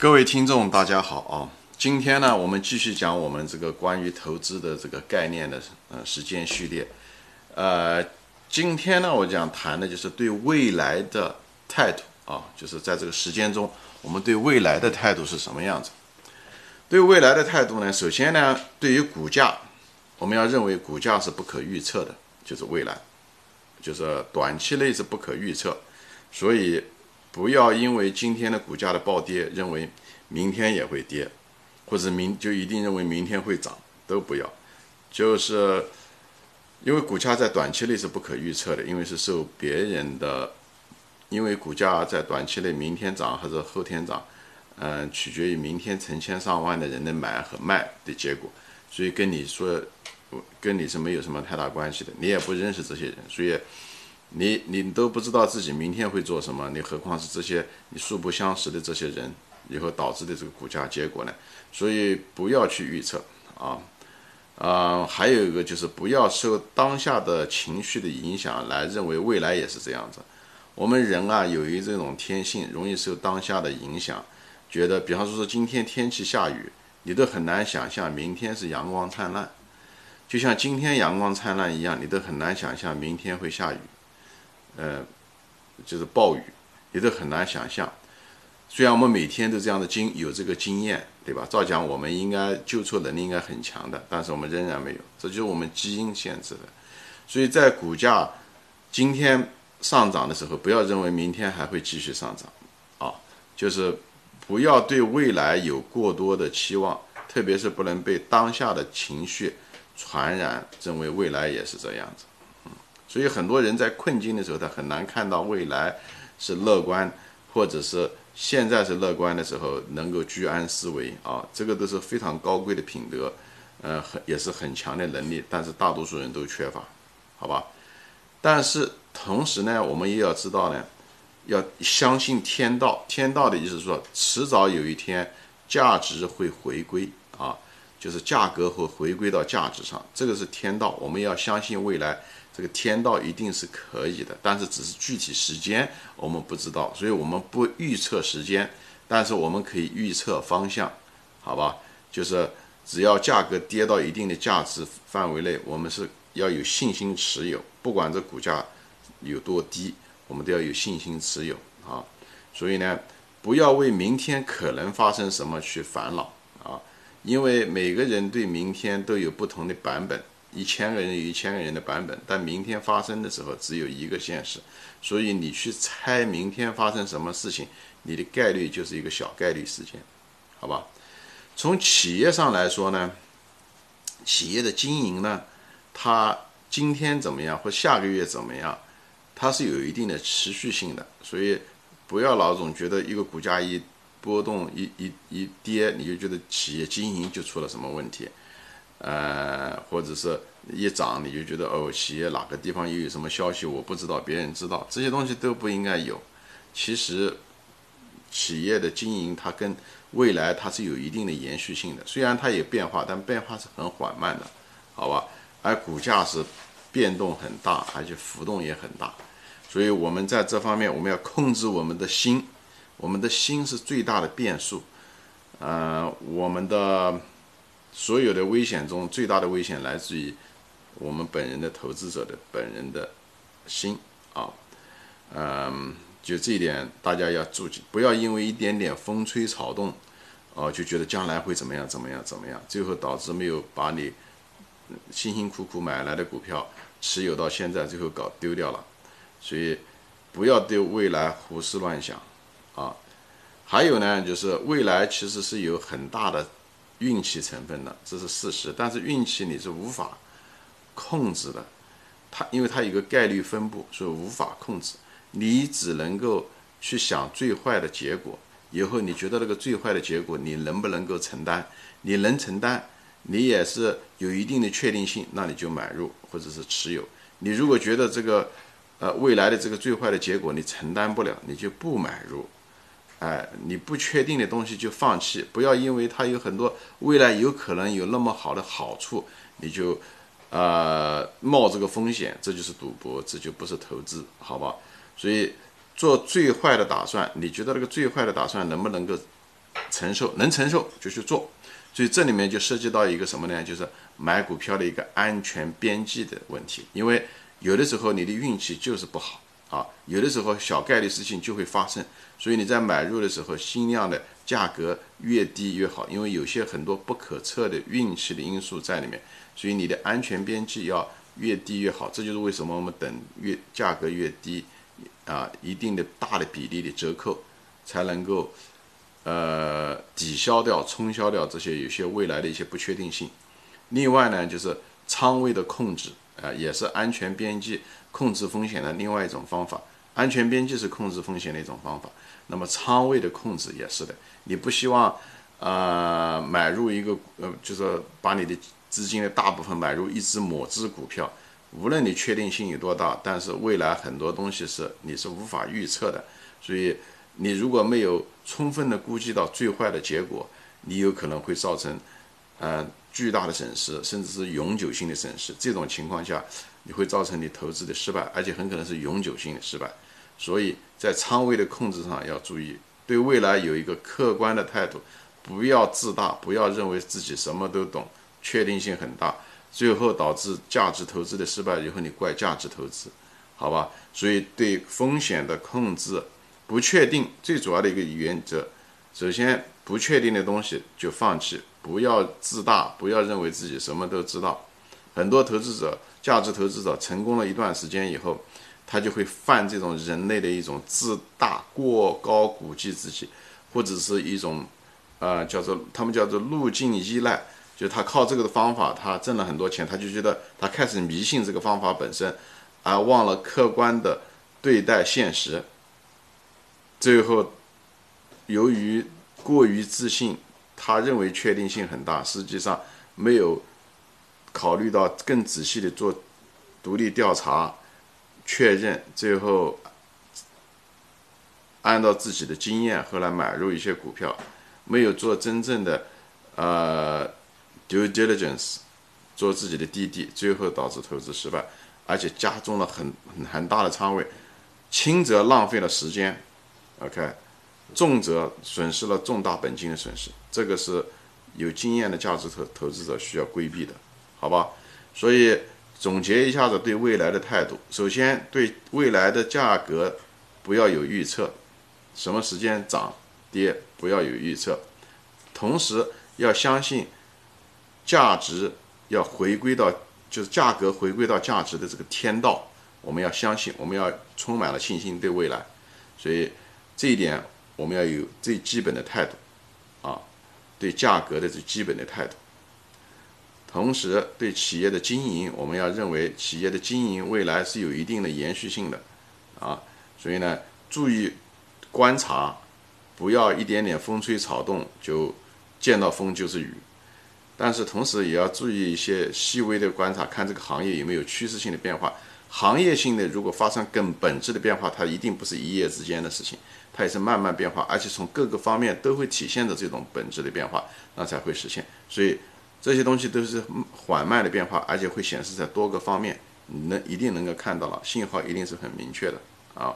各位听众，大家好啊！今天呢，我们继续讲我们这个关于投资的这个概念的呃时间序列。呃，今天呢，我讲谈的就是对未来的态度啊，就是在这个时间中，我们对未来的态度是什么样子？对未来的态度呢，首先呢，对于股价，我们要认为股价是不可预测的，就是未来，就是短期内是不可预测，所以。不要因为今天的股价的暴跌，认为明天也会跌，或者明就一定认为明天会涨，都不要。就是因为股价在短期内是不可预测的，因为是受别人的，因为股价在短期内明天涨还是后天涨，嗯，取决于明天成千上万的人的买和卖的结果，所以跟你说，跟你是没有什么太大关系的，你也不认识这些人，所以。你你都不知道自己明天会做什么，你何况是这些你素不相识的这些人，以后导致的这个股价结果呢？所以不要去预测啊，啊，还有一个就是不要受当下的情绪的影响来认为未来也是这样子。我们人啊，由于这种天性，容易受当下的影响，觉得，比方说说今天天气下雨，你都很难想象明天是阳光灿烂，就像今天阳光灿烂一样，你都很难想象明天会下雨。呃，就是暴雨，也都很难想象。虽然我们每天都这样的经有这个经验，对吧？照讲我们应该纠错能力应该很强的，但是我们仍然没有，这就是我们基因限制的。所以在股价今天上涨的时候，不要认为明天还会继续上涨，啊，就是不要对未来有过多的期望，特别是不能被当下的情绪传染，认为未来也是这样子。所以很多人在困境的时候，他很难看到未来是乐观，或者是现在是乐观的时候能够居安思危啊，这个都是非常高贵的品德，呃，很也是很强的能力，但是大多数人都缺乏，好吧？但是同时呢，我们也要知道呢，要相信天道，天道的意思是说，迟早有一天价值会回归，就是价格会回归到价值上，这个是天道，我们要相信未来。这个天道一定是可以的，但是只是具体时间我们不知道，所以我们不预测时间，但是我们可以预测方向，好吧？就是只要价格跌到一定的价值范围内，我们是要有信心持有，不管这股价有多低，我们都要有信心持有啊。所以呢，不要为明天可能发生什么去烦恼，因为每个人对明天都有不同的版本。一千个人有一千个人的版本，但明天发生的时候只有一个现实，所以你去猜明天发生什么事情，你的概率就是一个小概率事件，好吧？从企业上来说呢，企业的经营呢，它今天怎么样或下个月怎么样，它是有一定的持续性的，所以不要老总觉得一个股价一波动一一一跌，你就觉得企业经营就出了什么问题。呃，或者是一涨你就觉得哦，企业哪个地方又有什么消息我不知道，别人知道，这些东西都不应该有。其实，企业的经营它跟未来它是有一定的延续性的，虽然它有变化，但变化是很缓慢的，好吧？而股价是变动很大，而且浮动也很大，所以我们在这方面我们要控制我们的心，我们的心是最大的变数。呃，我们的。所有的危险中最大的危险来自于我们本人的投资者的本人的心啊，嗯，就这一点大家要注意，不要因为一点点风吹草动，哦，就觉得将来会怎么样怎么样怎么样，最后导致没有把你辛辛苦苦买来的股票持有到现在，最后搞丢掉了。所以不要对未来胡思乱想啊。还有呢，就是未来其实是有很大的。运气成分的，这是事实。但是运气你是无法控制的，它因为它有个概率分布，所以无法控制。你只能够去想最坏的结果。以后你觉得那个最坏的结果，你能不能够承担？你能承担，你也是有一定的确定性，那你就买入或者是持有。你如果觉得这个呃未来的这个最坏的结果你承担不了，你就不买入。哎，你不确定的东西就放弃，不要因为它有很多未来有可能有那么好的好处，你就，呃，冒这个风险，这就是赌博，这就不是投资，好吧？所以做最坏的打算，你觉得那个最坏的打算能不能够承受，能承受就去做。所以这里面就涉及到一个什么呢？就是买股票的一个安全边际的问题。因为有的时候你的运气就是不好啊，有的时候小概率事情就会发生。所以你在买入的时候，尽量的价格越低越好，因为有些很多不可测的运气的因素在里面。所以你的安全边际要越低越好。这就是为什么我们等越价格越低啊，一定的大的比例的折扣才能够。呃，抵消掉、冲销掉这些有些未来的一些不确定性。另外呢，就是仓位的控制，啊，也是安全边际控制风险的另外一种方法。安全边际是控制风险的一种方法，那么仓位的控制也是的。你不希望啊买入一个呃，就是把你的资金的大部分买入一只某只股票，无论你确定性有多大，但是未来很多东西是你是无法预测的，所以。你如果没有充分的估计到最坏的结果，你有可能会造成，呃，巨大的损失，甚至是永久性的损失。这种情况下，你会造成你投资的失败，而且很可能是永久性的失败。所以在仓位的控制上要注意，对未来有一个客观的态度，不要自大，不要认为自己什么都懂，确定性很大，最后导致价值投资的失败以后，你怪价值投资，好吧？所以对风险的控制。不确定最主要的一个原则，首先不确定的东西就放弃，不要自大，不要认为自己什么都知道。很多投资者、价值投资者成功了一段时间以后，他就会犯这种人类的一种自大、过高估计自己，或者是一种，呃，叫做他们叫做路径依赖，就他靠这个的方法，他挣了很多钱，他就觉得他开始迷信这个方法本身，而忘了客观的对待现实。最后，由于过于自信，他认为确定性很大，实际上没有考虑到更仔细的做独立调查确认，最后按照自己的经验后来买入一些股票，没有做真正的呃 due diligence，做自己的滴滴，最后导致投资失败，而且加重了很很大的仓位，轻则浪费了时间。OK，重则损失了重大本金的损失，这个是有经验的价值投投资者需要规避的，好吧？所以总结一下子对未来的态度，首先对未来的价格不要有预测，什么时间涨跌不要有预测，同时要相信价值要回归到就是价格回归到价值的这个天道，我们要相信，我们要充满了信心对未来，所以。这一点我们要有最基本的态度，啊，对价格的最基本的态度。同时，对企业的经营，我们要认为企业的经营未来是有一定的延续性的，啊，所以呢，注意观察，不要一点点风吹草动就见到风就是雨。但是同时也要注意一些细微的观察，看这个行业有没有趋势性的变化。行业性的如果发生更本质的变化，它一定不是一夜之间的事情，它也是慢慢变化，而且从各个方面都会体现着这种本质的变化，那才会实现。所以这些东西都是缓慢的变化，而且会显示在多个方面，你能一定能够看到了，信号一定是很明确的啊。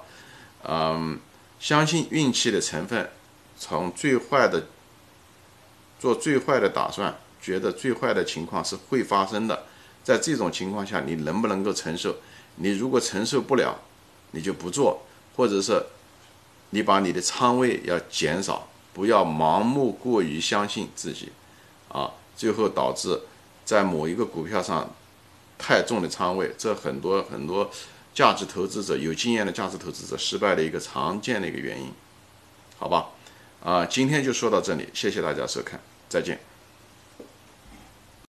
嗯，相信运气的成分，从最坏的做最坏的打算，觉得最坏的情况是会发生的，在这种情况下，你能不能够承受？你如果承受不了，你就不做，或者是你把你的仓位要减少，不要盲目过于相信自己，啊，最后导致在某一个股票上太重的仓位，这很多很多价值投资者有经验的价值投资者失败的一个常见的一个原因，好吧？啊，今天就说到这里，谢谢大家收看，再见。